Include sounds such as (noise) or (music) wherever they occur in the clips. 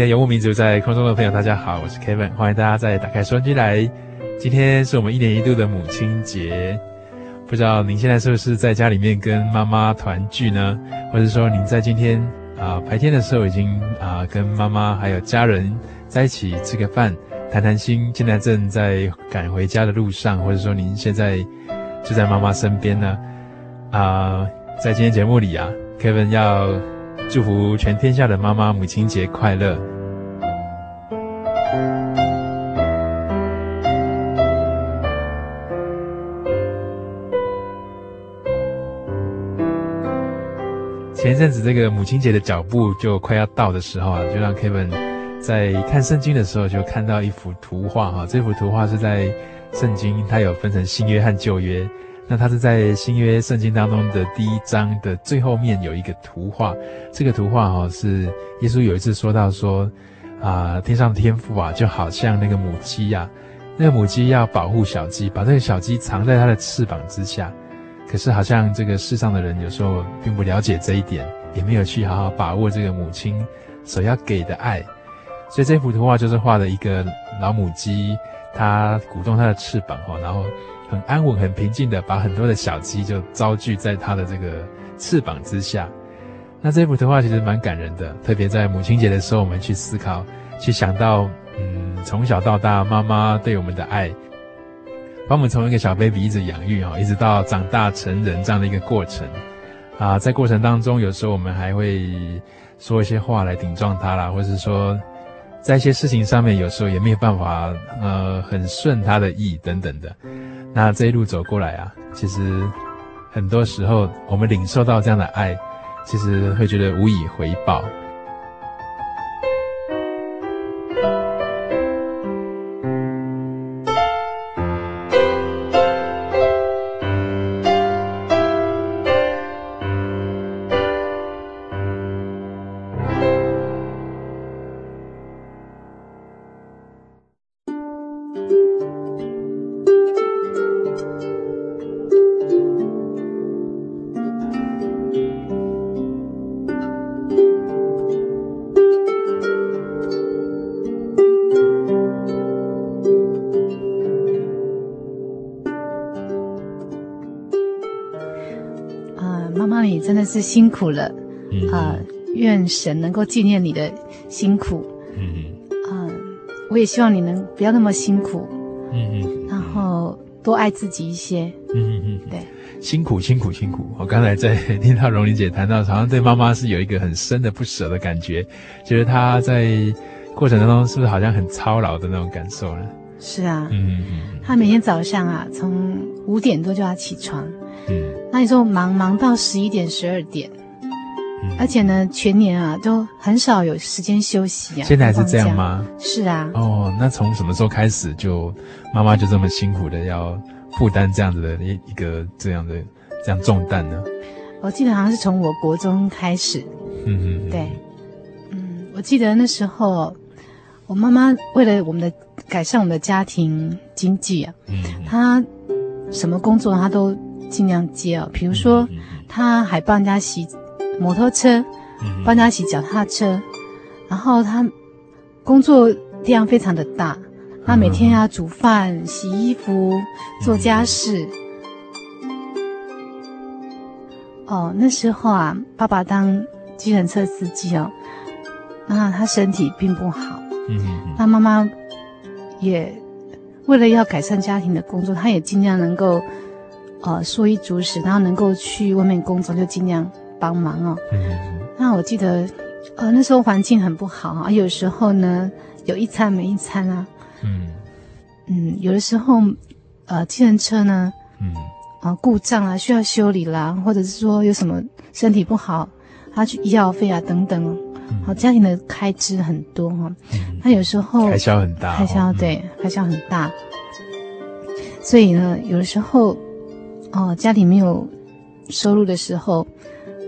的游牧民族，在空中的朋友，大家好，我是 Kevin，欢迎大家再打开收音机来。今天是我们一年一度的母亲节，不知道您现在是不是在家里面跟妈妈团聚呢？或者说您在今天啊、白天的时候已经啊、跟妈妈还有家人在一起吃个饭，谈谈心，现在正在赶回家的路上，或者说您现在就在妈妈身边呢？啊、在今天节目里啊，Kevin 要。祝福全天下的妈妈母亲节快乐！前一阵子这个母亲节的脚步就快要到的时候啊，就让 Kevin 在看圣经的时候就看到一幅图画哈。这幅图画是在圣经，它有分成新约和旧约。那它是在新约圣经当中的第一章的最后面有一个图画，这个图画哈是耶稣有一次说到说，啊天上的天父啊就好像那个母鸡呀、啊，那个母鸡要保护小鸡，把这个小鸡藏在它的翅膀之下，可是好像这个世上的人有时候并不了解这一点，也没有去好好把握这个母亲所要给的爱，所以这幅图画就是画了一个老母鸡，它鼓动它的翅膀哈，然后。很安稳、很平静的，把很多的小鸡就招聚在它的这个翅膀之下。那这幅图画其实蛮感人的，特别在母亲节的时候，我们去思考，去想到，嗯，从小到大妈妈对我们的爱，把我们从一个小 baby 一直养育哈，一直到长大成人这样的一个过程。啊，在过程当中，有时候我们还会说一些话来顶撞他啦，或者是说，在一些事情上面，有时候也没有办法，呃，很顺他的意等等的。那这一路走过来啊，其实很多时候我们领受到这样的爱，其实会觉得无以回报。是辛苦了，啊、呃，愿神能够纪念你的辛苦，嗯嗯、呃，我也希望你能不要那么辛苦，嗯嗯，然后多爱自己一些，嗯嗯，对，辛苦辛苦辛苦。我刚才在听到荣玲姐谈到，好像对妈妈是有一个很深的不舍的感觉，觉得她在过程当中是不是好像很操劳的那种感受呢？是啊，嗯嗯，她每天早上啊，从五点多就要起床。嗯，那时候忙忙到十一点十二点，嗯，而且呢，全年啊都很少有时间休息啊。现在还是这样吗？是啊。哦，那从什么时候开始就妈妈就这么辛苦的要负担这样子的一一个这样的这样重担呢？我记得好像是从我国中开始。嗯嗯。对。嗯，我记得那时候我妈妈为了我们的改善我们的家庭经济啊，嗯，她什么工作她都尽量接啊，比如说他还帮人家洗。摩托车，帮人家洗脚踏车，然后他工作量非常的大，他每天要煮饭、洗衣服、做家事。哦，那时候啊，爸爸当计程车司机哦，那他身体并不好，嗯，那妈妈也为了要改善家庭的工作，他也尽量能够呃丰衣足食，然后能够去外面工作就尽量。帮忙哦，嗯，那我记得，呃，那时候环境很不好啊，有时候呢有一餐没一餐啊，嗯，嗯，有的时候，呃，计程车呢，嗯，啊故障啊需要修理啦，或者是说有什么身体不好，他去医药费啊等等，好，嗯，家庭的开支很多哈，嗯，那有时候开销很大，开销对，开销很大，所以呢，有的时候，哦，家里没有收入的时候。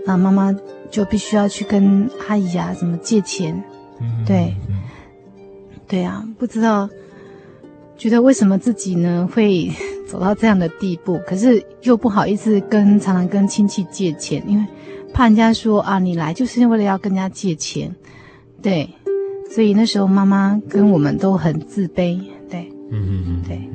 那妈妈就必须要去跟阿姨啊什么借钱，嗯、对，嗯、对啊，不知道，觉得为什么自己呢会走到这样的地步，可是又不好意思跟常常跟亲戚借钱，因为怕人家说啊你来就是为了要跟人家借钱，对，所以那时候妈妈跟我们都很自卑，对，嗯嗯嗯，对。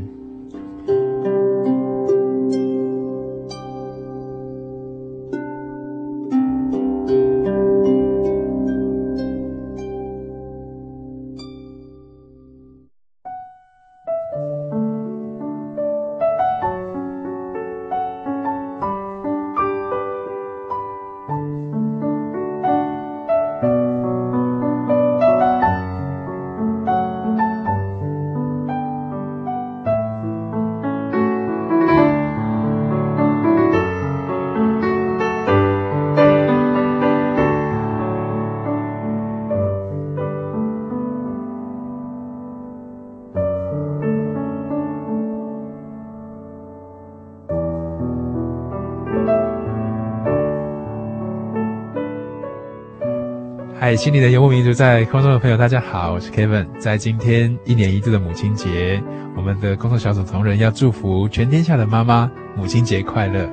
嗨，心里的游牧民族，在空中的朋友，大家好，我是 Kevin。在今天一年一度的母亲节，我们的工作小组同仁要祝福全天下的妈妈母亲节快乐。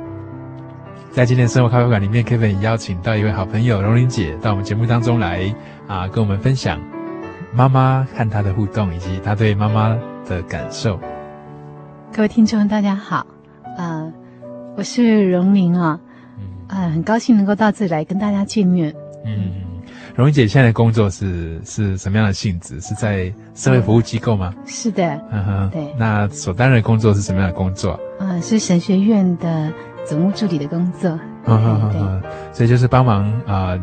在今天生活咖啡馆里面，Kevin 也邀请到一位好朋友荣玲姐到我们节目当中来啊，跟我们分享妈妈和她的互动，以及她对妈妈的感受。各位听众，大家好，呃，我是荣玲啊，嗯、呃，很高兴能够到这里来跟大家见面，嗯。荣玲姐现在的工作是是什么样的性质？是在社会服务机构吗？嗯、是的，嗯哼，对。那所担任的工作是什么样的工作？啊、呃，是神学院的总务助理的工作。嗯哼哼，所以就是帮忙啊啊、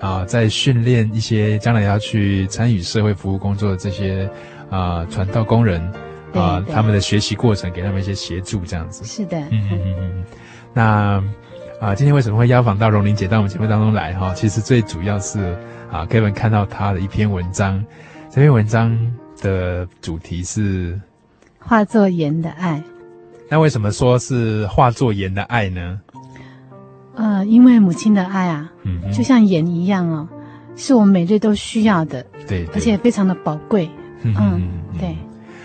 呃呃，在训练一些将来要去参与社会服务工作的这些啊、呃、传道工人啊、呃，他们的学习过程，给他们一些协助，这样子。是的，嗯嗯嗯嗯。那。啊，今天为什么会邀访到荣玲姐到我们节目当中来？哈，其实最主要是啊，Kevin 看到她的一篇文章，这篇文章的主题是化作盐的爱。那为什么说是化作盐的爱呢？呃，因为母亲的爱啊，嗯，就像盐一样哦，是我们每日都需要的，对，而且非常的宝贵。嗯，嗯对。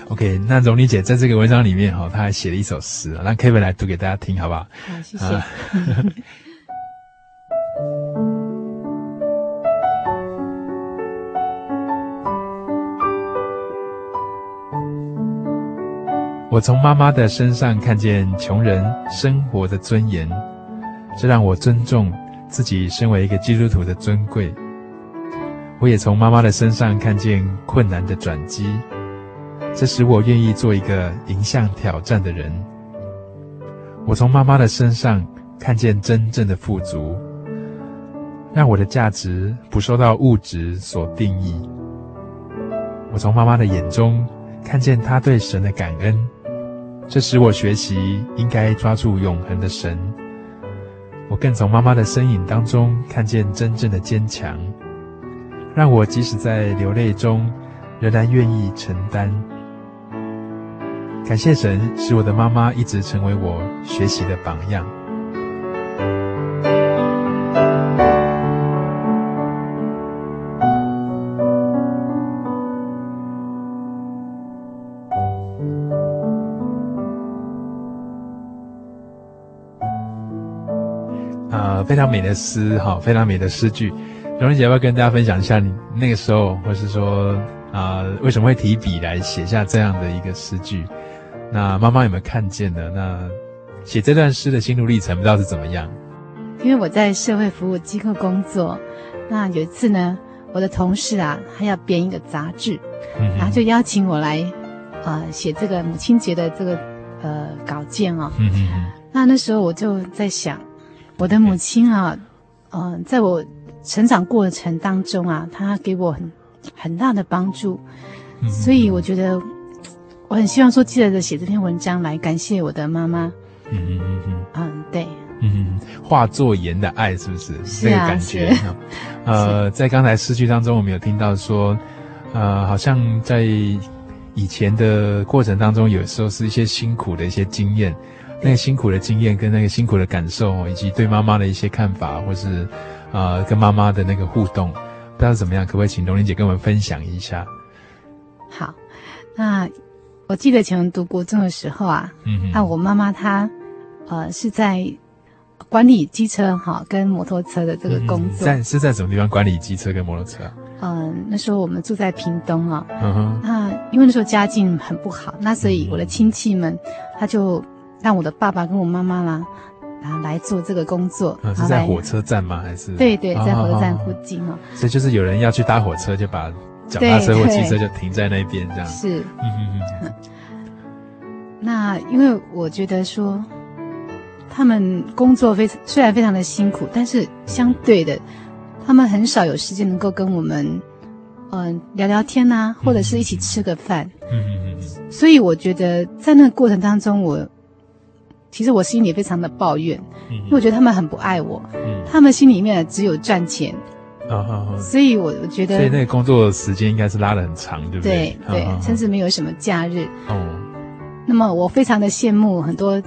OK，那荣妮姐在这个文章里面哈，她还写了一首诗，让 Kevin 来读给大家听，好不好？好，谢谢。啊、(laughs) 我从妈妈的身上看见穷人生活的尊严，这让我尊重自己身为一个基督徒的尊贵。我也从妈妈的身上看见困难的转机。这使我愿意做一个迎向挑战的人。我从妈妈的身上看见真正的富足，让我的价值不受到物质所定义。我从妈妈的眼中看见她对神的感恩，这使我学习应该抓住永恒的神。我更从妈妈的身影当中看见真正的坚强，让我即使在流泪中，仍然愿意承担。感谢神，使我的妈妈一直成为我学习的榜样。啊、非常美的诗哈，非常美的诗句。荣玲姐要不要跟大家分享一下你那个时候，或是说啊、呃，为什么会提笔来写下这样的一个诗句？那妈妈有没有看见呢？那写这段诗的心路历程不知道是怎么样？因为我在社会服务机构工作，那有一次呢，我的同事啊，他要编一个杂志，嗯、然后就邀请我来，呃，写这个母亲节的这个呃稿件哦。嗯嗯。那那时候我就在想，我的母亲啊，嗯、呃，在我成长过程当中啊，她给我很很大的帮助，嗯、所以我觉得。我很希望说，记得写这篇文章来感谢我的妈妈。嗯嗯嗯嗯，嗯，对，嗯，化作盐的爱是不是？是啊，那个感觉。呃，在刚才诗句当中，我们有听到说，呃，好像在以前的过程当中，有时候是一些辛苦的一些经验，那个辛苦的经验跟那个辛苦的感受，以及对妈妈的一些看法，或是呃，跟妈妈的那个互动，不知道怎么样，可不可以请龙玲姐跟我们分享一下？好，那。我记得以前读国中的时候啊，嗯，那我妈妈她，呃，是在管理机车哈跟摩托车的这个工作。在是在什么地方管理机车跟摩托车？嗯，那时候我们住在屏东啊，嗯哼，那因为那时候家境很不好，那所以我的亲戚们他就让我的爸爸跟我妈妈啦，然后来做这个工作。是在火车站吗？还是？对对，在火车站附近哦。所以就是有人要去搭火车，就把。脚踏车或汽车就停在那边，这样是。嗯嗯嗯。那因为我觉得说，他们工作非虽然非常的辛苦，但是相对的，他们很少有时间能够跟我们，嗯、呃，聊聊天啊，或者是一起吃个饭。嗯嗯嗯。所以我觉得在那个过程当中，我其实我心里也非常的抱怨，因为我觉得他们很不爱我，他们心里面只有赚钱。啊哈哈！所以我我觉得，所以那个工作时间应该是拉得很长，对不对？对对，甚至没有什么假日。哦。那么我非常的羡慕很多，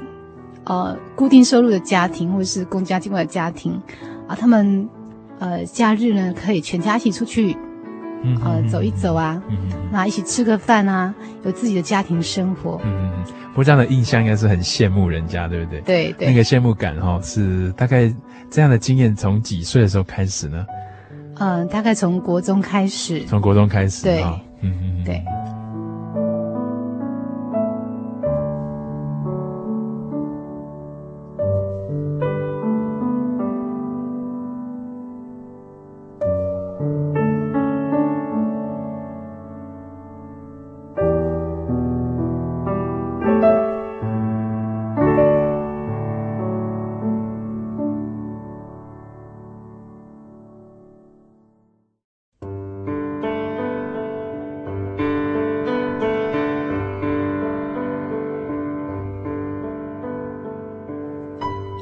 呃，固定收入的家庭或者是公家机关的家庭，啊，他们呃假日呢可以全家一起出去，呃走一走啊，那一起吃个饭啊，有自己的家庭生活。嗯嗯嗯。不过这样的印象应该是很羡慕人家，对不对？对对。那个羡慕感哈，是大概这样的经验从几岁的时候开始呢？嗯，大概从国中开始。从国中开始，对，哦、嗯嗯，对。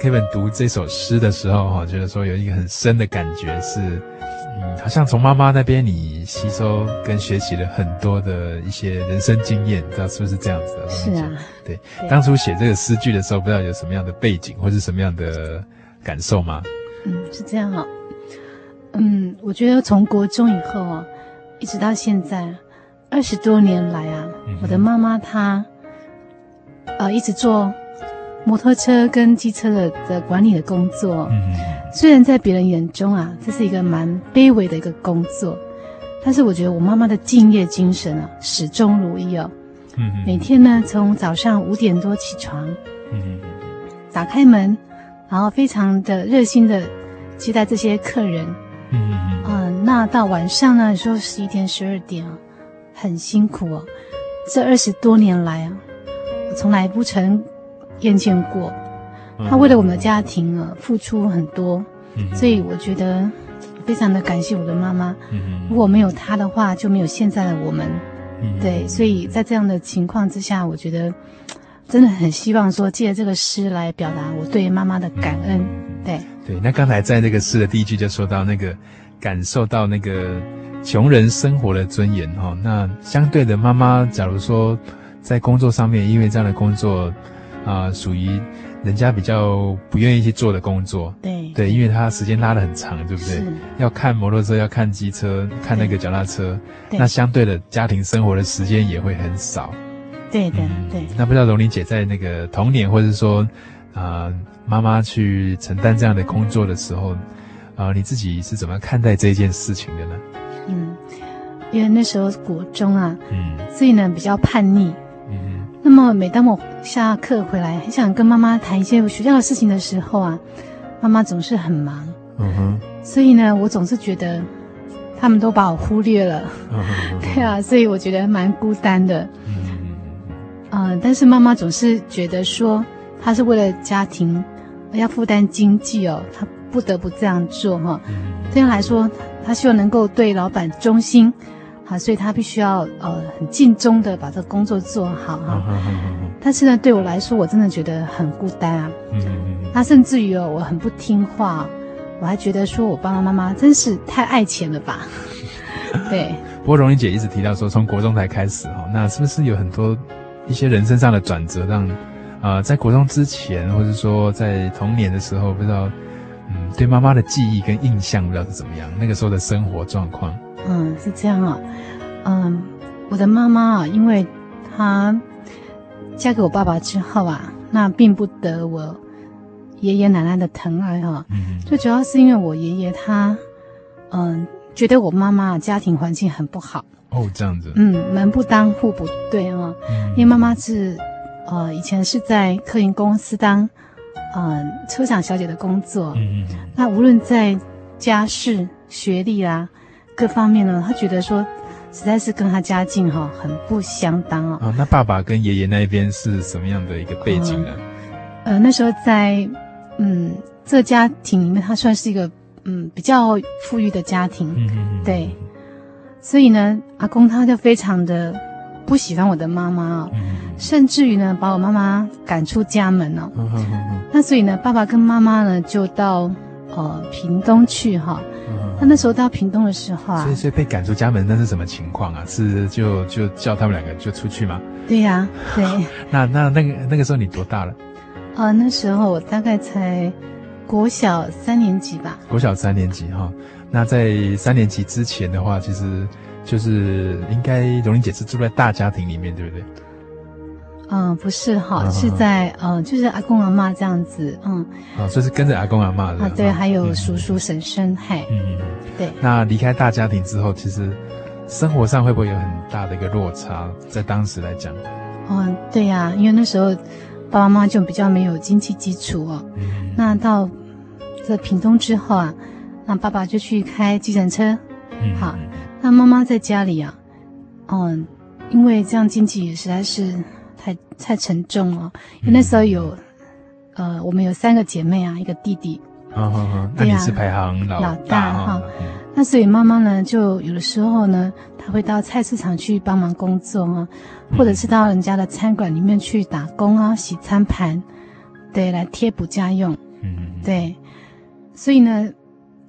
Kevin 读这首诗的时候，哈，觉得说有一个很深的感觉是，嗯，好像从妈妈那边你吸收跟学习了很多的一些人生经验，不知道是不是这样子的？是啊，对。对当初写这个诗句的时候，不知道有什么样的背景或是什么样的感受吗？嗯，是这样哦。嗯，我觉得从国中以后啊，一直到现在二十多年来啊，嗯、我的妈妈她，呃，一直做摩托车跟机车的的管理的工作。嗯，虽然在别人眼中啊，这是一个蛮卑微的一个工作，但是我觉得我妈妈的敬业精神啊，始终如一哦。嗯，每天呢，从早上五点多起床，嗯，打开门，然后非常的热心的接待这些客人。嗯嗯嗯，那到晚上呢？你说十一点、十二点啊，很辛苦哦。这二十多年来啊，我从来不曾厌倦过。他为了我们的家庭啊，付出很多。嗯，所以我觉得非常的感谢我的妈妈。嗯，如果没有她的话，就没有现在的我们。嗯，对，所以在这样的情况之下，我觉得真的很希望说，借这个诗来表达我对妈妈的感恩。对。对，那刚才在那个诗的第一句就说到那个感受到那个穷人生活的尊严哈、哦。那相对的，妈妈假如说在工作上面，因为这样的工作啊、呃，属于人家比较不愿意去做的工作。对对，因为他时间拉得很长，对不对？要看摩托车，要看机车，看那个脚踏车。那相对的，家庭生活的时间也会很少。对的，对。那不知道荣玲姐在那个童年，或者说啊。呃妈妈去承担这样的工作的时候，啊、呃，你自己是怎么看待这件事情的呢？嗯，因为那时候国中啊，嗯，所以呢比较叛逆，嗯哼，那么每当我下课回来，很想跟妈妈谈一些学校的事情的时候啊，妈妈总是很忙，嗯哼，所以呢，我总是觉得他们都把我忽略了，嗯哼，(laughs) 对啊，所以我觉得蛮孤单的，嗯。但是妈妈总是觉得说，她是为了家庭。要负担经济哦，她不得不这样做哈、哦。这样来说，她希望能够对老板忠心，好，所以他必须要呃很尽忠的把这个工作做好哈。但是呢，对我来说，我真的觉得很孤单啊。嗯嗯嗯那甚至于哦，我很不听话，我还觉得说我爸爸妈妈真是太爱钱了吧。(laughs) 对。不过荣玲姐一直提到说，从国中才开始哈，那是不是有很多一些人生上的转折让？啊、呃，在国中之前，或者说在童年的时候，不知道，嗯，对妈妈的记忆跟印象不知道是怎么样，那个时候的生活状况。嗯，是这样啊，嗯，我的妈妈啊，因为她嫁给我爸爸之后啊，那并不得我爷爷奶奶的疼爱哈、啊，嗯，最主要是因为我爷爷他，嗯，觉得我妈妈家庭环境很不好。哦，这样子。嗯，门不当户不对啊，嗯、因为妈妈是。呃，以前是在客运公司当，呃，车长小姐的工作。嗯嗯。那无论在家世、学历啊各方面呢，他觉得说，实在是跟他家境哈、哦、很不相当啊、那爸爸跟爷爷那一边是什么样的一个背景呢？呃，呃，那时候在嗯这个家庭里面，他算是一个嗯比较富裕的家庭。嗯嗯嗯。对，所以呢，阿公他就非常的不喜欢我的妈妈啊、哦。嗯甚至于呢，把我妈妈赶出家门哦。嗯、哼哼哼，那所以呢，爸爸跟妈妈呢就到呃屏东去哈。嗯、哼哼，那那时候到屏东的时候啊，所以所以被赶出家门，那是什么情况啊？(laughs) 是就就叫他们两个就出去吗？对呀、啊，(laughs) 对。那那那个那个时候你多大了？呃，那时候我大概才国小三年级吧。国小三年级哈。那在三年级之前的话，其实就是应该荣玲姐是住在大家庭里面，对不对？嗯，不是哈，是在嗯，就是阿公阿妈这样子，嗯，啊，就是跟着阿公阿妈的啊，对，还有叔叔婶婶，嘿，嗯，对。那离开大家庭之后，其实生活上会不会有很大的一个落差？在当时来讲，嗯，对呀，因为那时候爸爸妈妈就比较没有经济基础哦。嗯。那到这屏东之后啊，那爸爸就去开计程车，嗯，好，那妈妈在家里啊，嗯，因为这样经济也实在是。太太沉重了，因为那时候有，嗯、呃，我们有三个姐妹啊，一个弟弟。那你是排行老老大哈。那所以妈妈呢，就有的时候呢，她会到菜市场去帮忙工作啊，或者是到人家的餐馆里面去打工啊，洗餐盘，对，来贴补家用。嗯。对，所以呢，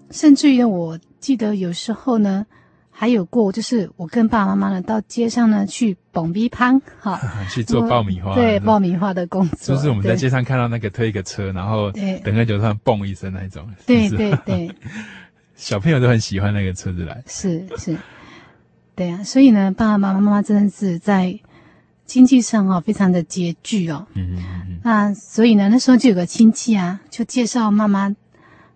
甚至于呢，我记得有时候呢，还有过，就是我跟爸爸妈妈呢到街上呢去蹦逼攀，哈，(laughs) 去做爆米花，对，爆米花的工作，就是我们在街上看到那个推一个车，然后等个就突然蹦一声那一种，对对对，(laughs) 小朋友都很喜欢那个车子来，是是，对啊，所以呢，爸爸妈妈妈真的是在。经济上哦，非常的拮据哦。嗯嗯嗯。那所以呢，那时候就有个亲戚啊，就介绍妈妈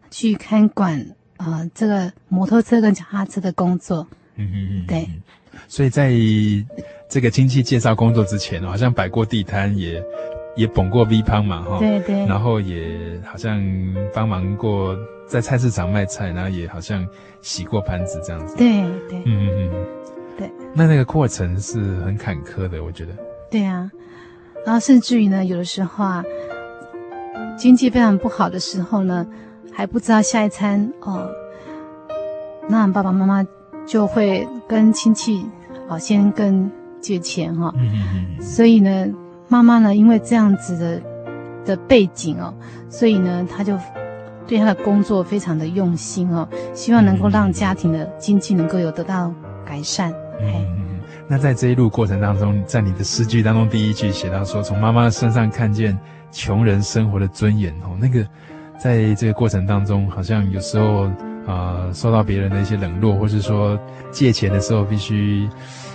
去看管啊、呃，这个摩托车跟脚踏车的工作。嗯嗯嗯。对。所以在这个亲戚介绍工作之前，好像摆过地摊，也也捧过 V 胖嘛，哈。对对。然后也好像帮忙过在菜市场卖菜，然后也好像洗过盘子这样子。对对。嗯嗯嗯。对。那那个过程是很坎坷的，我觉得。对啊，然后甚至于呢，有的时候啊，经济非常不好的时候呢，还不知道下一餐哦，那爸爸妈妈就会跟亲戚哦先跟借钱哈、哦，嗯嗯嗯，所以呢，妈妈呢因为这样子的的背景哦，所以呢，她就对她的工作非常的用心哦，希望能够让家庭的经济能够有得到改善，哎。那在这一路过程当中，在你的诗句当中，第一句写到说，从妈妈身上看见穷人生活的尊严哦，那个在这个过程当中，好像有时候啊、呃，受到别人的一些冷落，或是说借钱的时候必须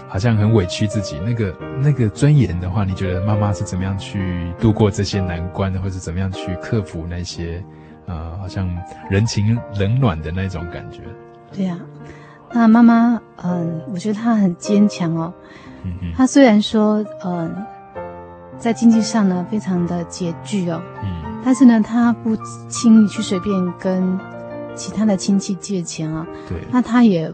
好像很委屈自己，那个那个尊严的话，你觉得妈妈是怎么样去度过这些难关的，或是怎么样去克服那些啊、呃，好像人情冷暖的那种感觉？对呀、啊。那妈妈，嗯，我觉得她很坚强哦。嗯嗯。她虽然说，嗯，在经济上呢非常的拮据哦。嗯。但是呢，他不轻易去随便跟其他的亲戚借钱啊。对。那他也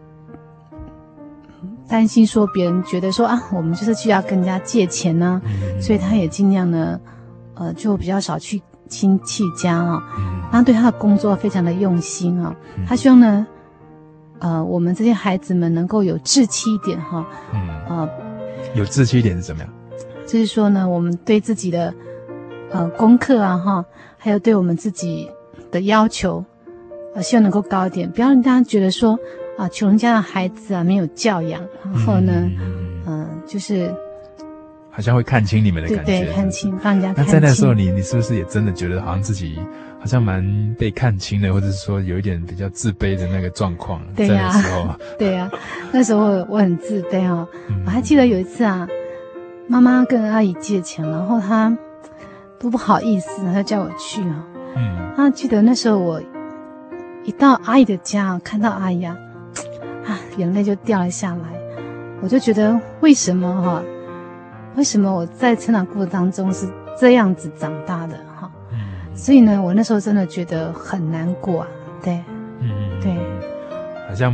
担心说别人觉得说啊，我们就是去要跟人家借钱呢，嗯。所以他也尽量呢，呃，就比较少去亲戚家啊。嗯。他对他的工作非常的用心啊。他希望呢。呃，我们这些孩子们能够有志气一点哈，嗯，呃，有志气一点是怎么样？就是说呢，我们对自己的呃功课啊哈，还有对我们自己的要求，呃，希望能够高一点，不要让大家觉得说啊，呃，穷人家的孩子啊没有教养，然后呢，嗯，呃，就是好像会看清你们的感觉，对，对，看清，让人家看清。那在那时候你，你你是不是也真的觉得好像自己？好像蛮被看清的，或者是说有一点比较自卑的那个状况。对呀、啊，(laughs) 对呀、啊，那时候我很自卑哦。嗯、我还记得有一次啊，妈妈跟阿姨借钱，然后她都不好意思，他叫我去啊。嗯。啊记得那时候我一到阿姨的家，看到阿姨啊，啊，眼泪就掉了下来。我就觉得为什么哈、啊？为什么我在成长过程当中是这样子长大的哈？所以呢，我那时候真的觉得很难过啊，对，嗯，对，好像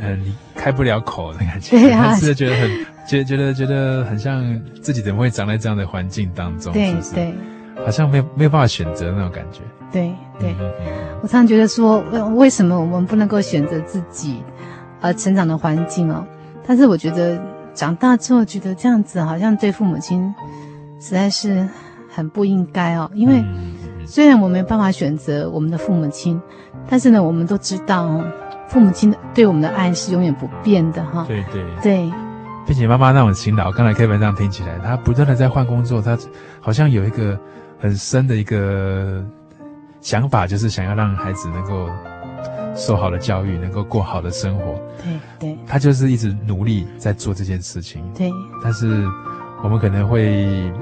呃，你开不了口的感觉，对啊，(laughs) 是觉得很觉觉得觉得很像自己怎么会长在这样的环境当中，对？对，好像没有没有办法选择那种感觉，对对，我常常觉得说，为为什么我们不能够选择自己呃成长的环境哦？但是我觉得长大之后觉得这样子好像对父母亲实在是很不应该哦，因为。嗯虽然我没办法选择我们的父母亲，但是呢，我们都知道，父母亲对我们的爱是永远不变的哈。对对对，并且妈妈那种勤劳，刚才 Kevin 这样听起来，他不断的在换工作，他好像有一个很深的一个想法，就是想要让孩子能够受好的教育，能够过好的生活。对对，他就是一直努力在做这件事情。对，但是我们可能会。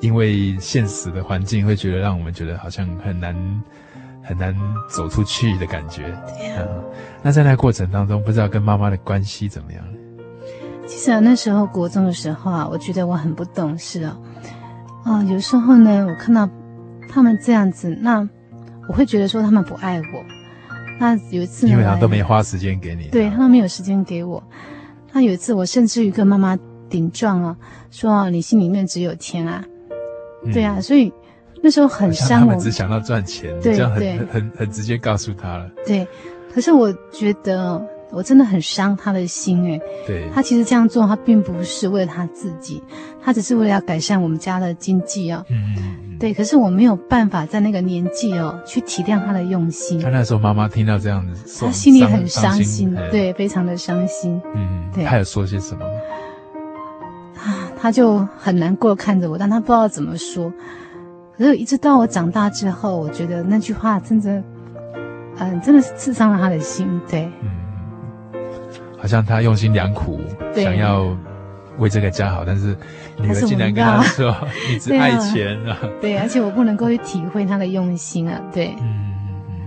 因为现实的环境会觉得让我们觉得好像很难很难走出去的感觉。对啊，嗯，那在那个过程当中，不知道跟妈妈的关系怎么样？其实啊，那时候国中的时候啊，我觉得我很不懂事哦。啊，有时候呢，我看到他们这样子，那我会觉得说他们不爱我。那有一次呢，因为他都没花时间给你，对，他们没有时间给我。那有一次，我甚至于跟妈妈顶撞啊，说你心里面只有钱啊。对啊，所以那时候很伤我。他们只想到赚钱，对，这样很很很直接告诉他了。对，可是我觉得我真的很伤他的心诶。对，他其实这样做，他并不是为了他自己，他只是为了要改善我们家的经济啊。嗯嗯。对，可是我没有办法在那个年纪哦，去体谅他的用心。他那时候妈妈听到这样子，他心里很伤心，伤心对，非常的伤心。嗯，对。他有说些什么吗？啊，他就很难过看着我，但他不知道怎么说。可是，一直到我长大之后，我觉得那句话真的，嗯、呃，真的是刺伤了他的心。对，嗯，好像他用心良苦，想要为这个家好，但是女儿竟然跟他说：“ (laughs) 你只爱钱啊！”对，而且我不能够去体会他的用心啊。对，嗯嗯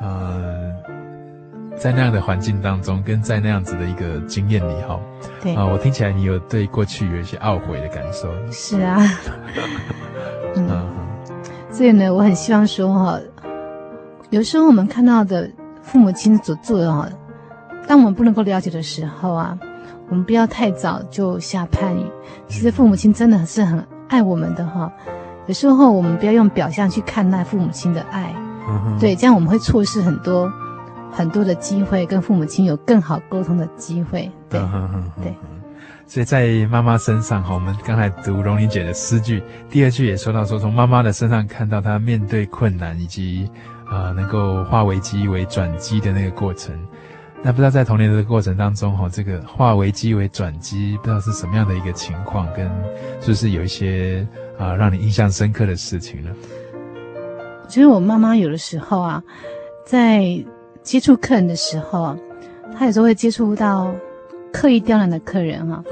嗯，呃，在那样的环境当中，跟在那样子的一个经验里，哈，对啊、呃，我听起来你有对过去有一些懊悔的感受。是啊。(laughs) 嗯，所以呢，我很希望说哈，有时候我们看到的父母亲所做的哈，当我们不能够了解的时候啊，我们不要太早就下判语。其实父母亲真的是很爱我们的哈，有时候我们不要用表象去看待父母亲的爱，对，这样我们会错失很多很多的机会，跟父母亲有更好沟通的机会。对，对。所以在妈妈身上哈，我们刚才读荣玲姐的诗句，第二句也说到说，从妈妈的身上看到她面对困难以及啊、呃、能够化危机为转机的那个过程。那不知道在童年的过程当中哈，这个化危机为转机，不知道是什么样的一个情况，跟是不是有一些啊、呃、让你印象深刻的事情呢？我觉得我妈妈有的时候啊，在接触客人的时候，她有时候会接触到。刻意刁难的客人哈，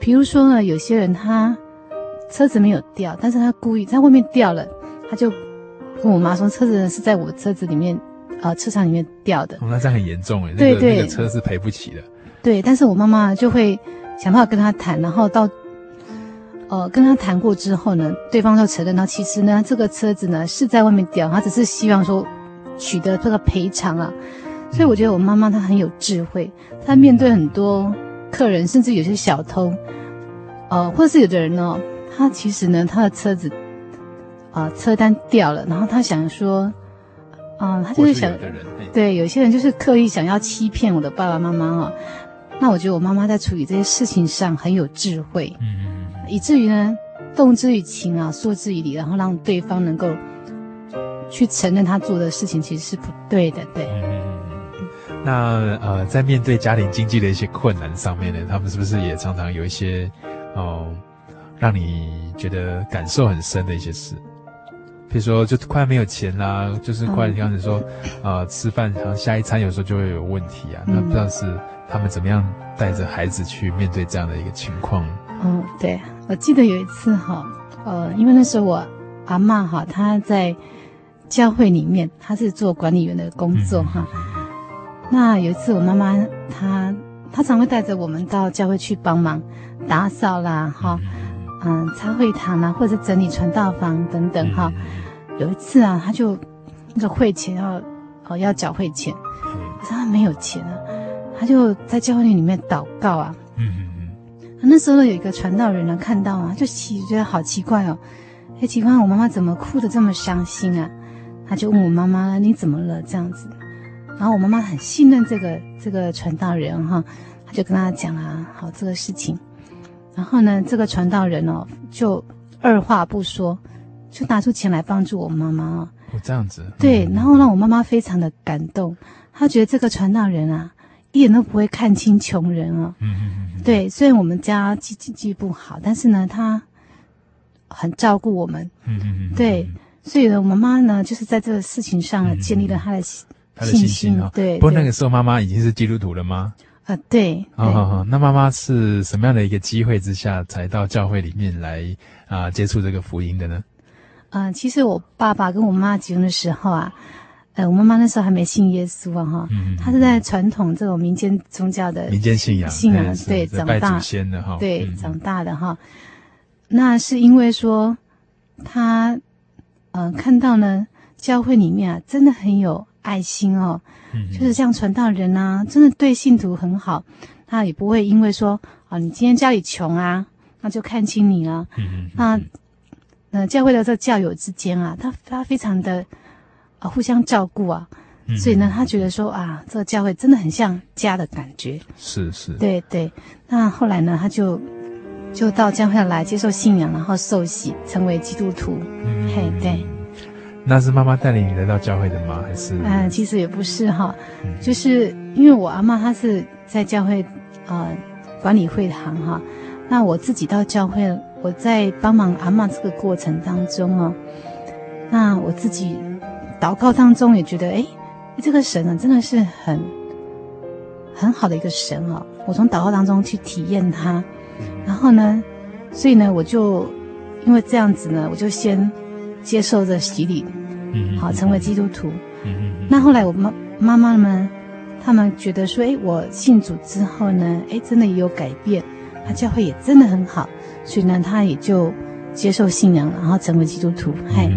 比如说呢，有些人他车子没有掉，但是他故意在外面掉了，他就跟我妈说车子是在我车子里面，呃，车厂里面掉的。哦，那这样很严重哎，对对，那个车是赔不起的。对，但是我妈妈就会想办法跟他谈，然后到呃跟他谈过之后呢，对方就承认到其实呢这个车子呢是在外面掉，他只是希望说取得这个赔偿啊。所以我觉得我妈妈她很有智慧，她面对很多。客人甚至有些小偷，呃，或者是有的人呢，他其实呢，他的车子，啊、呃，车单掉了，然后他想说，啊、呃，他就是想，对，有些人就是刻意想要欺骗我的爸爸妈妈啊。那我觉得我妈妈在处理这些事情上很有智慧，嗯，以至于呢，动之以情啊，说之以理，然后让对方能够去承认他做的事情其实是不对的，对。嗯那呃，在面对家庭经济的一些困难上面呢，他们是不是也常常有一些哦、呃，让你觉得感受很深的一些事？比如说，就快没有钱啦，就是快刚才说，啊、呃，吃饭然后下一餐有时候就会有问题啊。那不知道是他们怎么样带着孩子去面对这样的一个情况？嗯，对，我记得有一次哈，呃，因为那时候我阿嬷哈，她在教会里面，她是做管理员的工作哈。嗯那有一次，我妈妈她她常会带着我们到教会去帮忙打扫啦，哈，嗯，擦会堂啊，或者整理传道房等等，哈。有一次啊，他就那个会钱要哦要缴会钱，可是他没有钱啊，他就在教会里面祷告啊。嗯嗯嗯。那时候有一个传道人呢，看到啊，就奇觉得好奇怪哦，哎，奇怪，我妈妈怎么哭得这么伤心啊？他就问我妈妈：“你怎么了？”这样子。然后我妈妈很信任这个这个传道人哈，他就跟他讲啊，好这个事情。然后呢，这个传道人哦，就二话不说，就拿出钱来帮助我妈妈哦。哦，这样子。对，然后让我妈妈非常的感动，她觉得这个传道人啊，一点都不会看轻穷人哦。嗯嗯嗯。对，虽然我们家经济不好，但是呢，他很照顾我们。嗯嗯嗯。对，所以呢，我妈妈呢，就是在这个事情上建立了她的。他的信心啊，对。不过那个时候妈妈已经是基督徒了吗？啊，对。好好好，那妈妈是什么样的一个机会之下才到教会里面来啊接触这个福音的呢？嗯，其实我爸爸跟我妈结婚的时候啊，呃，我妈妈那时候还没信耶稣啊，哈，嗯，她是在传统这种民间宗教的民间信仰信仰对长大的哈，对长大的哈。那是因为说她嗯看到呢教会里面啊真的很有。爱心哦，就是像传道人啊，真的对信徒很好，他也不会因为说啊，你今天家里穷啊，那就看轻你了。嗯那呃，教会的这个教友之间啊，他他非常的啊互相照顾啊，嗯，所以呢，他觉得说啊，这个教会真的很像家的感觉。是是，对对。那后来呢，他就就到教会来接受信仰，然后受洗，成为基督徒。嗯，嘿，对。那是妈妈带领你来到教会的吗？还是？嗯，其实也不是哈，就是因为我阿嬷她是在教会啊、呃、管理会堂哈，那我自己到教会，我在帮忙阿嬷这个过程当中哦，那我自己祷告当中也觉得，哎，这个神啊真的是很很好的一个神哦，我从祷告当中去体验他，然后呢，所以呢，我就因为这样子呢，我就先。接受着洗礼，嗯，好，成为基督徒。嗯嗯。那后来我妈妈妈们，他们觉得说，哎，我信主之后呢，哎，真的也有改变，他教会也真的很好，所以呢，他也就接受信仰，然后成为基督徒。嗨。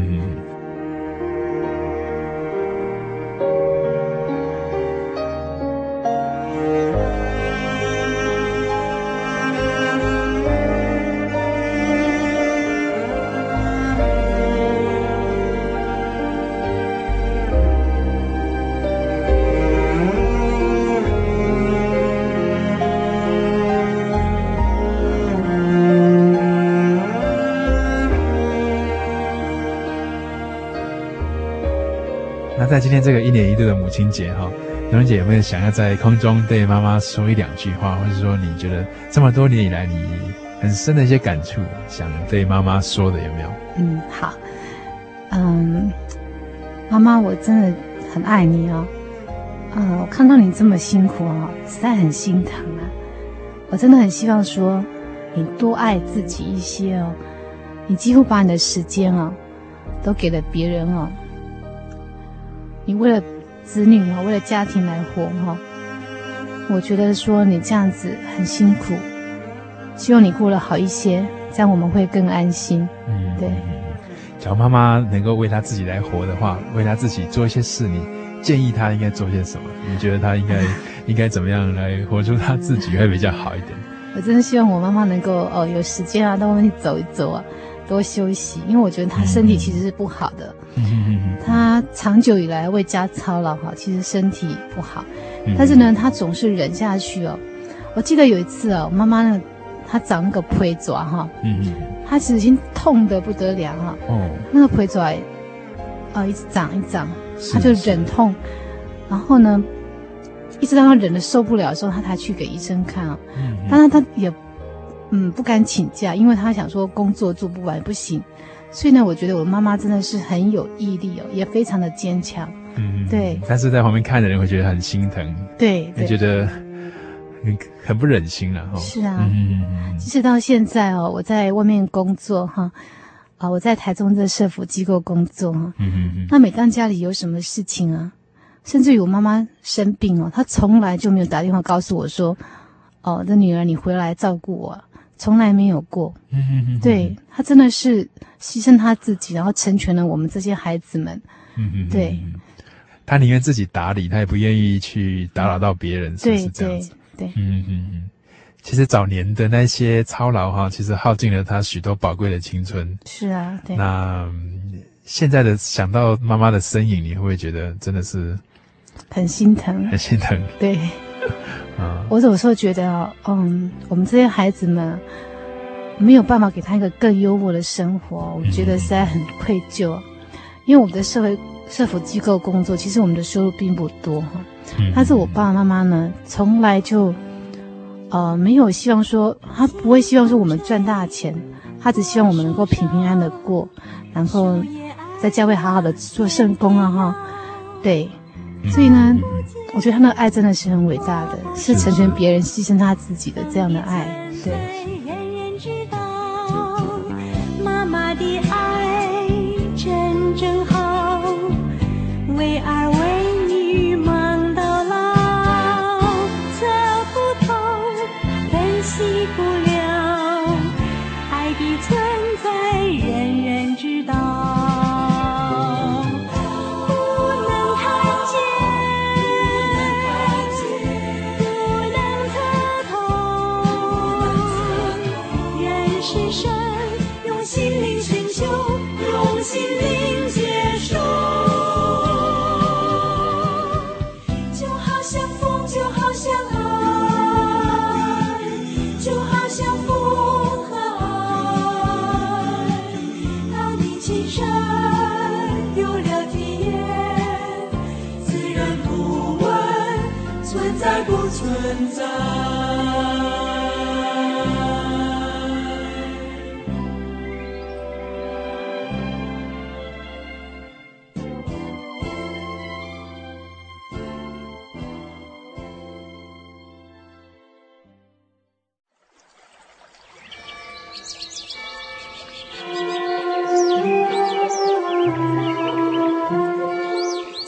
年一度的母亲节哈，蓉蓉姐有没有想要在空中对妈妈说一两句话，或者说你觉得这么多年以来你很深的一些感触，想对妈妈说的有没有？嗯，好，嗯，妈妈，我真的很爱你哦，嗯，我看到你这么辛苦哦，实在很心疼啊，我真的很希望说你多爱自己一些哦，你几乎把你的时间哦都给了别人哦。你为了子女啊，为了家庭来活哈，我觉得说你这样子很辛苦，希望你过得好一些，这样我们会更安心。嗯，对。假如妈妈能够为她自己来活的话，为她自己做一些事，你建议她应该做些什么？你觉得她应该 (laughs) 应该怎么样来活出她自己会比较好一点？我真的希望我妈妈能够哦有时间啊，到外面去走一走啊。多休息，因为我觉得她身体其实是不好的。嗯、他长久以来为家操劳哈，其实身体不好。嗯、但是呢，他总是忍下去哦。我记得有一次哦，妈妈呢，她长那个腿爪哈，嗯她其实已经痛得不得了哈。哦。那个腿爪，啊，一直长一长，她就忍痛，然后呢，一直让她忍得受不了的时候，她才去给医生看啊。嗯。当然，她也。嗯，不敢请假，因为她想说工作做不完不行，所以呢，我觉得我妈妈真的是很有毅力哦，也非常的坚强。嗯，对。但是在旁边看的人会觉得很心疼，对，会觉得很很不忍心了哈。是啊，嗯，其实到现在哦，我在外面工作哈，啊，我在台中的社福机构工作哈，嗯嗯嗯。那每当家里有什么事情啊，甚至于我妈妈生病哦，她从来就没有打电话告诉我说，哦，这女儿你回来照顾我。从来没有过，嗯嗯嗯，对，他真的是牺牲他自己，然后成全了我们这些孩子们。嗯哼哼，对，他宁愿自己打理，他也不愿意去打扰到别人，是不是这样子？对，对，嗯嗯嗯。其实早年的那些操劳哈，其实耗尽了他许多宝贵的青春。是啊，对。那现在的想到妈妈的身影，你会不会觉得真的是很心疼？很心疼，对。我有时候觉得哦，嗯，我们这些孩子们没有办法给他一个更优渥的生活，我觉得实在很愧疚。因为我们的社会社福机构工作，其实我们的收入并不多哈。但是我爸爸妈妈呢，从来就呃没有希望说，他不会希望说我们赚大钱，他只希望我们能够平平安安的过，然后在教会好好的做圣工啊哈。对，所以呢，我觉得他那个爱真的是很伟大的，是成全别人牺牲他自己的这样的爱。对。为爱。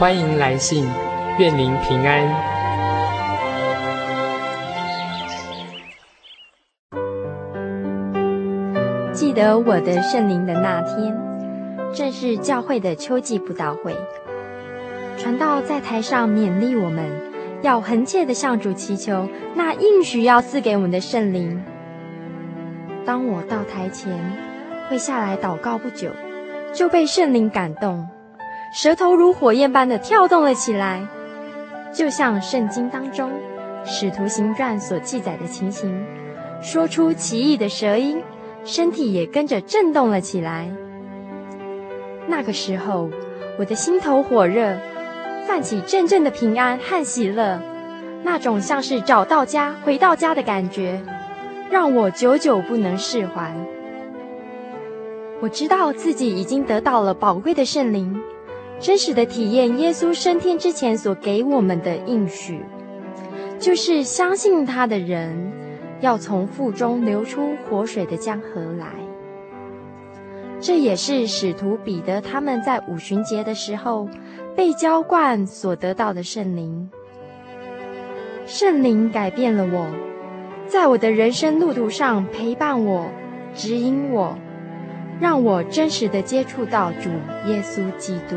欢迎来信，愿您平安。记得我的圣灵的那天，正是教会的秋季布道会。传道在台上勉励我们，要恒切的向主祈求那应许要赐给我们的圣灵。当我到台前，跪下来祷告不久，就被圣灵感动。舌头如火焰般的跳动了起来，就像圣经当中《使徒行传》所记载的情形，说出奇异的舌音，身体也跟着震动了起来。那个时候，我的心头火热，泛起阵阵的平安和喜乐，那种像是找到家、回到家的感觉，让我久久不能释怀。我知道自己已经得到了宝贵的圣灵。真实的体验耶稣升天之前所给我们的应许，就是相信他的人要从腹中流出活水的江河来。这也是使徒彼得他们在五旬节的时候被浇灌所得到的圣灵。圣灵改变了我，在我的人生路途上陪伴我、指引我。让我真实的接触到主耶稣基督。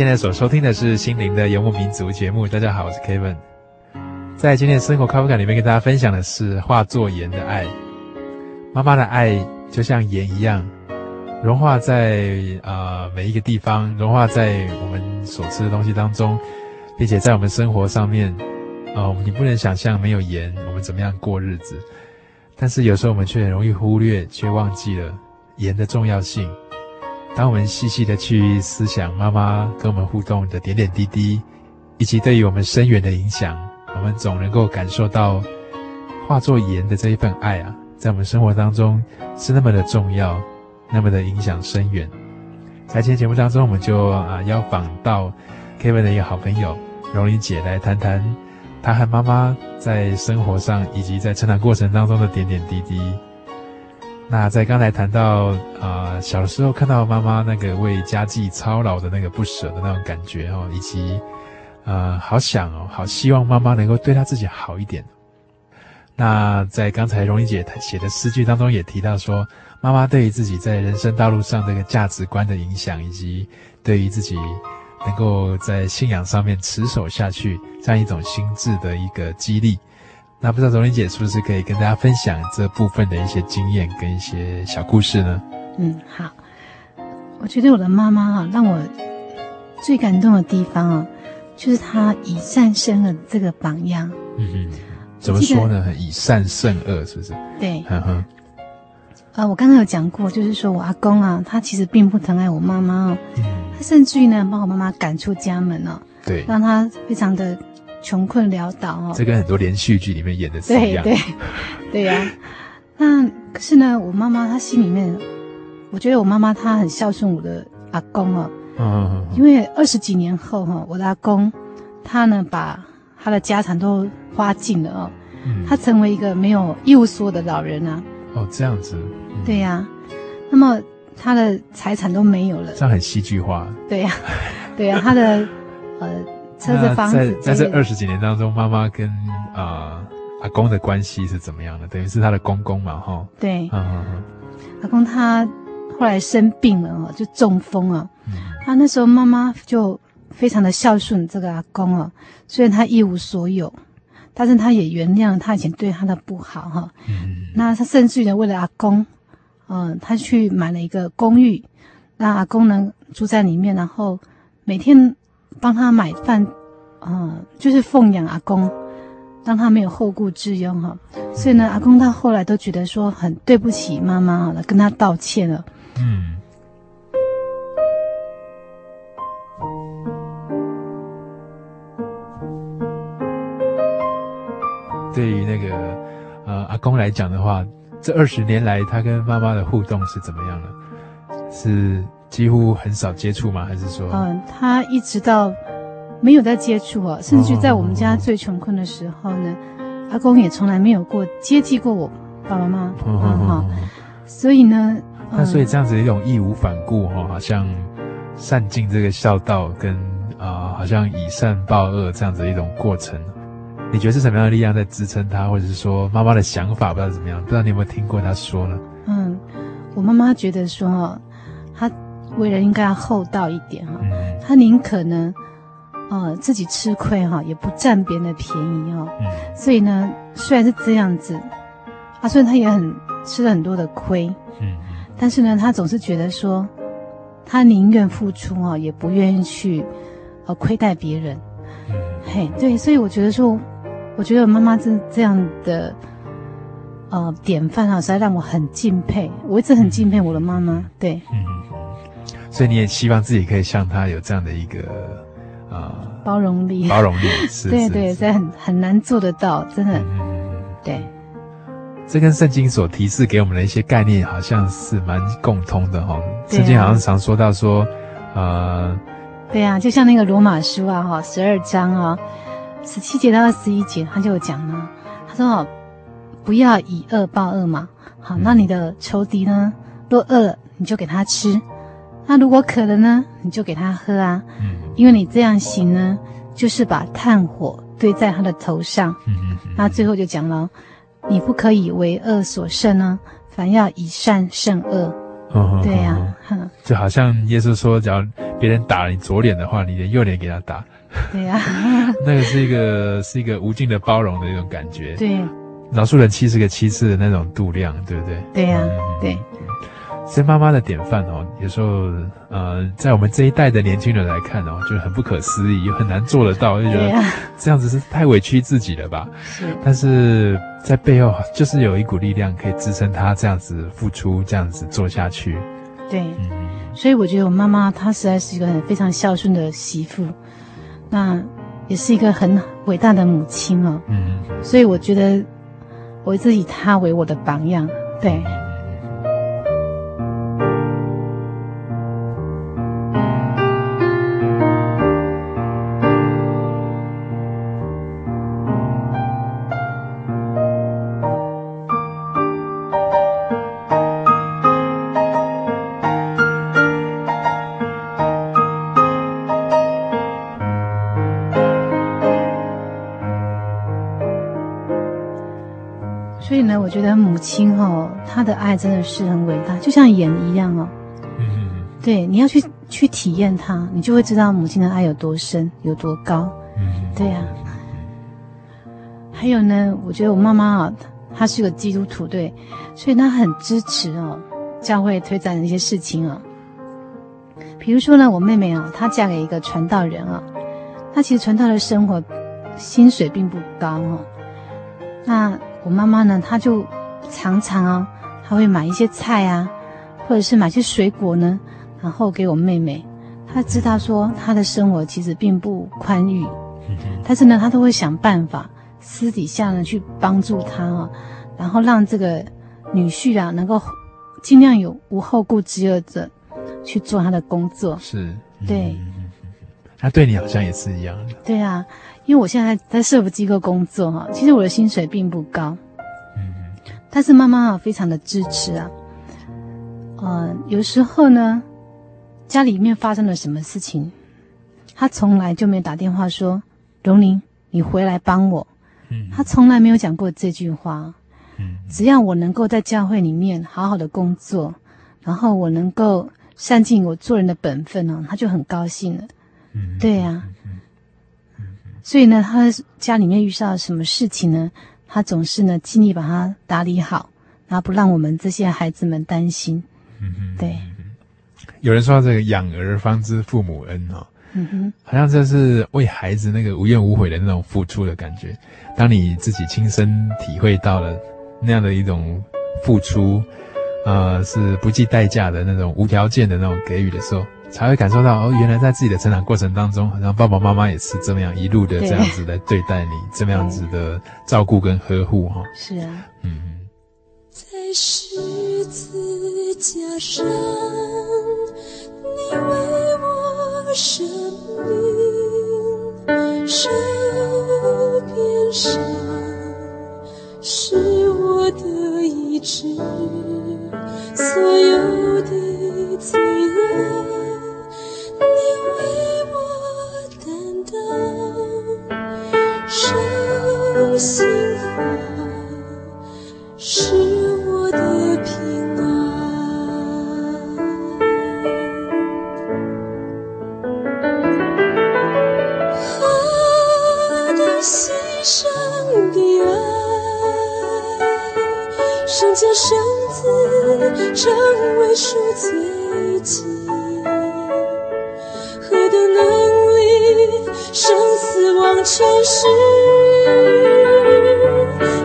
现在所收听的是《心灵的游牧民族》节目。大家好，我是 Kevin。在今天的生活咖啡馆里面，跟大家分享的是化作盐的爱。妈妈的爱就像盐一样，融化在呃每一个地方，融化在我们所吃的东西当中，并且在我们生活上面，哦、你不能想象没有盐，我们怎么样过日子。但是有时候我们却很容易忽略，却忘记了盐的重要性。当我们细细的去思想妈妈跟我们互动的点点滴滴，以及对于我们深远的影响，我们总能够感受到化作盐的这一份爱啊，在我们生活当中是那么的重要，那么的影响深远。在今天节目当中，我们就啊邀访到 Kevin 的一个好朋友荣玲姐来谈谈她和妈妈在生活上以及在成长过程当中的点点滴滴。那在刚才谈到啊、小时候看到妈妈那个为家计操劳的那个不舍的那种感觉哦，以及呃，好想哦，好希望妈妈能够对她自己好一点。那在刚才荣玲姐写的诗句当中也提到说，妈妈对于自己在人生道路上这个价值观的影响，以及对于自己能够在信仰上面持守下去这样一种心智的一个激励。那不知道荣玲姐是不是可以跟大家分享这部分的一些经验跟一些小故事呢？嗯，好。我觉得我的妈妈啊，让我最感动的地方啊，就是她以善胜恶这个榜样。嗯嗯，怎么说呢？以善胜恶，是不是？对。呵呵。呃，我刚刚有讲过，就是说我阿公啊，他其实并不疼爱我妈妈哦，嗯、他甚至于呢，把我妈妈赶出家门哦，对，让她非常的穷困潦倒哦。这跟很多连续剧里面演的是一样。对对 (laughs) 对呀、啊。那可是呢，我妈妈她心里面，我觉得我妈妈她很孝顺我的阿公哦，嗯嗯嗯，因为二十几年后哈，我的阿公他呢把他的家产都花尽了哦，嗯、他成为一个没有一无所有的老人啊。哦，这样子。嗯、对呀、啊，那么他的财产都没有了，这样很戏剧化。对呀、啊，(laughs) 对呀、啊，他的呃车子、房子在，在这二十几年当中，妈妈跟啊、呃、阿公的关系是怎么样的？等于是他的公公嘛，哈。对。嗯嗯嗯。阿公他后来生病了哦，就中风啊。嗯。他那时候妈妈就非常的孝顺这个阿公哦，虽然他一无所有。但是他也原谅他以前对他的不好哈，嗯，那他甚至于呢，为了阿公，嗯、呃，他去买了一个公寓，让阿公能住在里面，然后每天帮他买饭，嗯、就是奉养阿公，让他没有后顾之忧哈。所以呢，阿公他后来都觉得说很对不起妈妈，好了，跟他道歉了，嗯。对于那个呃阿公来讲的话，这二十年来他跟妈妈的互动是怎么样的？是几乎很少接触吗？还是说？嗯，他一直到没有在接触啊，甚至在我们家最穷困的时候呢，哦、阿公也从来没有过接济过我爸爸妈妈。嗯哈，所以呢，那所以这样子一种义无反顾哈，好像善尽这个孝道跟啊、呃，好像以善报恶这样子一种过程。你觉得是什么样的力量在支撑他，或者是说妈妈的想法不知道怎么样？不知道你有没有听过他说呢？嗯，我妈妈觉得说，他为人应该要厚道一点哈，嗯、他宁可呢，呃，自己吃亏哈，也不占别人的便宜哈。嗯、所以呢，虽然是这样子，啊，虽然他也很吃了很多的亏，嗯，但是呢，他总是觉得说，他宁愿付出啊，也不愿意去呃亏待别人。嗯，嘿，对，所以我觉得说。我觉得我妈妈这这样的呃典范啊，实在让我很敬佩。我一直很敬佩我的妈妈。对，嗯，所以你也希望自己可以像他有这样的一个呃包容力，包容力 (laughs) 是，对对，这很很难做得到，真的。嗯，对。这跟圣经所提示给我们的一些概念，好像是蛮共通的哈。圣经好像常说到说，呃，对啊，就像那个罗马书啊，哈，十二章啊。十七节到二十一节，他就有讲了，他说：“哦，不要以恶报恶嘛。好，那你的仇敌呢，若饿了，你就给他吃；那如果渴了呢，你就给他喝啊。因为你这样行呢，就是把炭火堆在他的头上。那最后就讲了，你不可以为恶所胜呢，凡要以善胜恶。对呀，就好像耶稣说，只要别人打了你左脸的话，你的右脸给他打。”对呀，(laughs) 那个是一个是一个无尽的包容的一种感觉。对，饶恕人七十个七次的那种度量，对不对？对呀，对。所以妈妈的典范哦，有时候呃，在我们这一代的年轻人来看哦，就很不可思议，又很难做得到，就觉得这样子是太委屈自己了吧？是。但是在背后就是有一股力量可以支撑他这样子付出，这样子做下去。对，所以我觉得我妈妈她实在是一个很非常孝顺的媳妇。那也是一个很伟大的母亲哦，嗯，所以我觉得我一直以她为我的榜样，对。所觉得母亲哦，她的爱真的是很伟大，就像盐一样哦。嗯，对，你要去去体验它，你就会知道母亲的爱有多深，有多高。嗯，对呀、啊。还有呢，我觉得我妈妈啊，她是个基督徒，对，所以她很支持哦，教会推展的一些事情哦。比如说呢，我妹妹啊，她嫁给一个传道人啊，她其实传道的生活薪水并不高哦。那我妈妈呢，她就常常啊，她会买一些菜啊，或者是买些水果呢，然后给我妹妹。她知道说她的生活其实并不宽裕，但是呢，她都会想办法。私底下呢，去帮助她啊，然后让这个女婿啊，能够尽量有无后顾之忧的去做他的工作。是，对，他对你好像也是一样的。对啊，因为我现在在社福机构工作哈，其实我的薪水并不高，嗯，但是妈妈啊，非常的支持啊，呃，有时候呢，家里面发生了什么事情，她从来就没有打电话说：“荣宁，你回来帮我。”她从来没有讲过这句话。嗯，只要我能够在教会里面好好的工作，然后我能够善尽我做人的本分呢，他就很高兴了。嗯，对呀。所以呢，他家里面遇到什么事情呢，他总是呢尽力把它打理好，然后不让我们这些孩子们担心。嗯哼，对。有人说这个养儿方知父母恩哦。嗯哼，好像这是为孩子那个无怨无悔的那种付出的感觉。当你自己亲身体会到了那样的一种付出，呃，是不计代价的那种无条件的那种给予的时候，才会感受到哦，原来在自己的成长过程当中，好像爸爸妈妈也是这么样一路的这样子来对待你，这么样子的照顾跟呵护哈。是啊，嗯。在十字架上，你为我生命，受鞭伤，是我的医治，所有的罪恶，你为我担当，受刑罚，是。生子成为赎罪祭，的能力，生死忘尘世，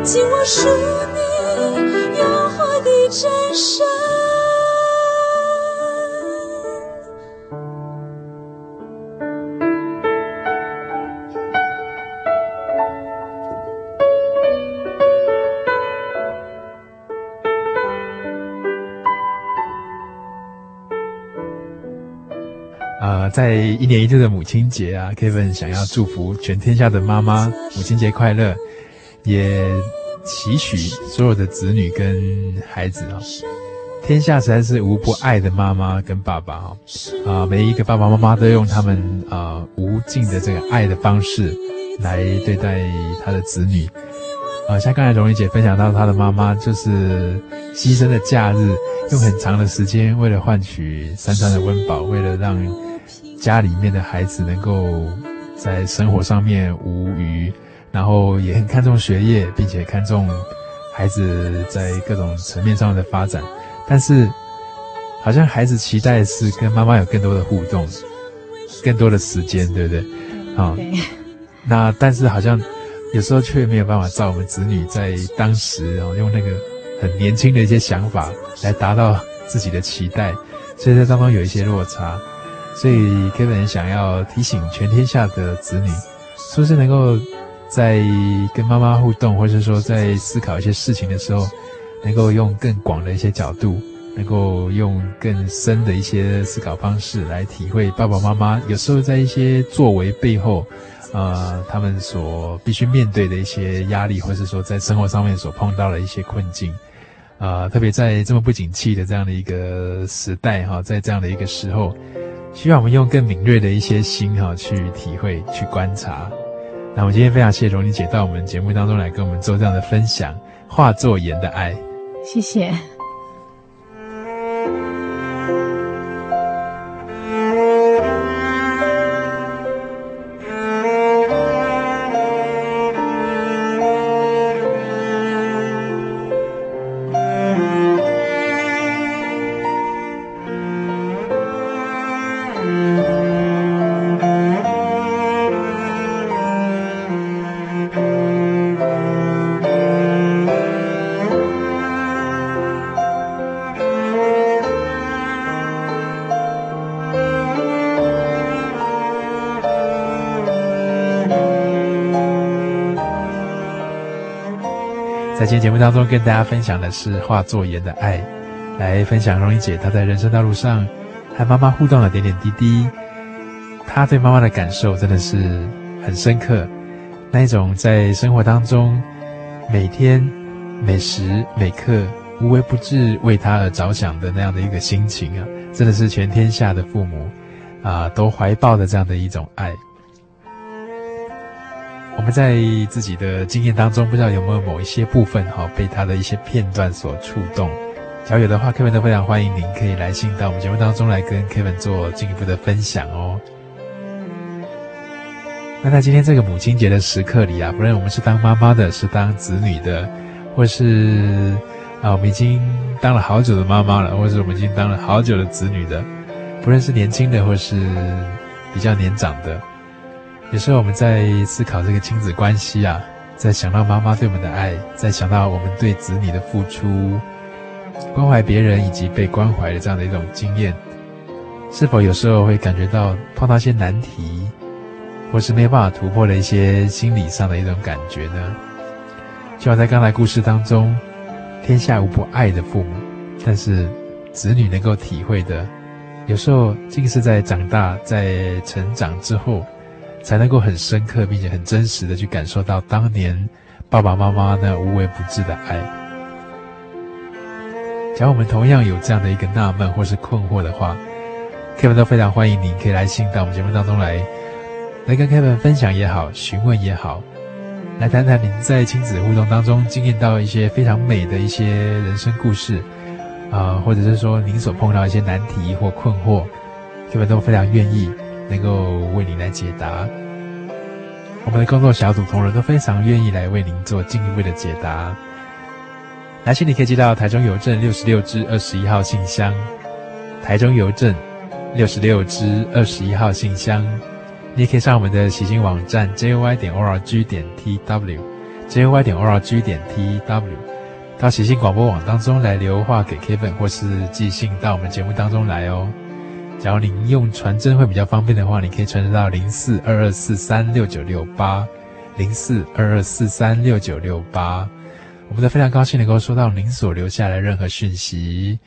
尽我属你，诱惑的真身。在一年一度的母亲节啊，Kevin 想要祝福全天下的妈妈母亲节快乐，也期许所有的子女跟孩子啊，天下实在是无不爱的妈妈跟爸爸啊，啊，每一个爸爸妈妈都用他们啊无尽的这个爱的方式来对待他的子女啊，像刚才荣仪姐分享到，她的妈妈就是牺牲的假日，用很长的时间为了换取三餐的温饱，为了让。家里面的孩子能够在生活上面无余，然后也很看重学业，并且看重孩子在各种层面上的发展。但是，好像孩子期待的是跟妈妈有更多的互动，更多的时间，对不对？啊、哦，那但是好像有时候却没有办法照我们子女在当时，然后用那个很年轻的一些想法来达到自己的期待，所以在当中有一些落差。所以个人想要提醒全天下的子女，是不是能够在跟妈妈互动，或者是说在思考一些事情的时候，能够用更广的一些角度，能够用更深的一些思考方式来体会爸爸妈妈有时候在一些作为背后，呃，他们所必须面对的一些压力，或是说在生活上面所碰到的一些困境，啊、特别在这么不景气的这样的一个时代，哈，在这样的一个时候。希望我们用更敏锐的一些心哈去体会、去观察。那我今天非常谢谢荣妮姐到我们节目当中来跟我们做这样的分享。化作盐的爱。谢谢。今天节目当中，跟大家分享的是画作盐的爱，来分享蓉琳姐她在人生道路上和妈妈互动的点点滴滴。她对妈妈的感受真的是很深刻，那一种在生活当中每天每时每刻无微不至为她而着想的那样的一个心情啊，真的是全天下的父母啊都怀抱的这样的一种爱。我们在自己的经验当中，不知道有没有某一些部分哈，被他的一些片段所触动。小友的话，Kevin 都非常欢迎您可以来信到我们节目当中来跟 Kevin 做进一步的分享哦。那在今天这个母亲节的时刻里啊，不论我们是当妈妈的，是当子女的，或是啊我们已经当了好久的妈妈了，或是我们已经当了好久的子女的，不论是年轻的或是比较年长的。有时候我们在思考这个亲子关系啊，在想到妈妈对我们的爱，在想到我们对子女的付出、关怀别人以及被关怀的这样的一种经验，是否有时候会感觉到碰到一些难题，或是没有办法突破的一些心理上的一种感觉呢？就像在刚才故事当中，天下无不爱的父母，但是子女能够体会的，有时候竟是在长大、在成长之后。才能够很深刻并且很真实的去感受到当年爸爸妈妈那无微不至的爱。假如我们同样有这样的一个纳闷或是困惑的话，Kevin 都非常欢迎您可以来信到我们节目当中来，来跟 Kevin 分享也好，询问也好，来谈谈您在亲子互动当中经验到一些非常美的一些人生故事啊、或者是说您所碰到一些难题或困惑，Kevin 都非常愿意。能够为您来解答，我们的工作小组同仁都非常愿意来为您做进一步的解答。来信你可以寄到台中邮政六十六支二十一号信箱，台中邮政六十六支二十一号信箱。你也可以上我们的喜信网站 jy 点 org 点 tw，jy 点 org 点 tw，到喜信广播网当中来留话给 Kevin，或是寄信到我们节目当中来哦。假如您用传真会比较方便的话，你可以传真到零四二二四三六九六八，零四二二四三六九六八。我们都非常高兴能够收到您所留下来的任何讯息。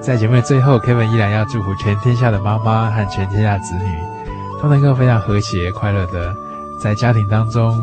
在节目的最后，Kevin 依然要祝福全天下的妈妈和全天下子女都能够非常和谐快乐的在家庭当中。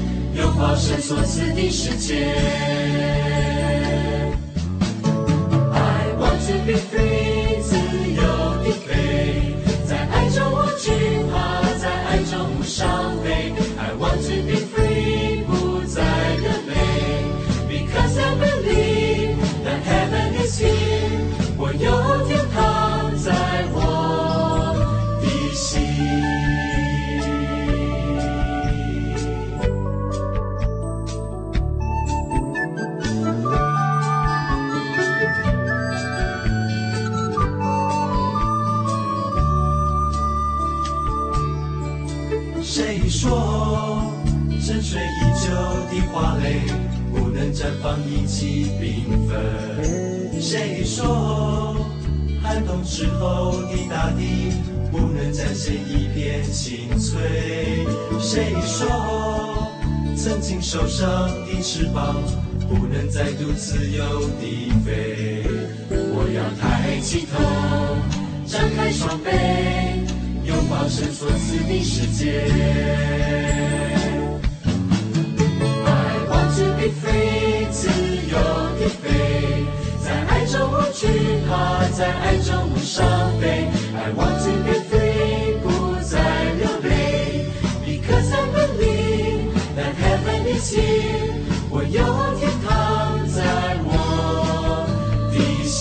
拥抱神所赐的世界。I want to be free，纷。谁说寒冬之后的大地不能展现一片青翠。谁说曾经受伤的翅膀不能再度自由地飞？我要抬起头，张开双臂，拥抱神所赐的世界。I want to be free，自由地飞，怕，在爱中无伤悲。I want to be free，不再流泪，Because I believe that heaven is here，我有天堂在我的心。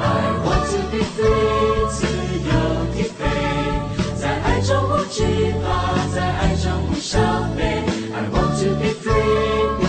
I want to be free，自由地飞，在爱中无惧怕，在爱中无伤悲。I want to be free，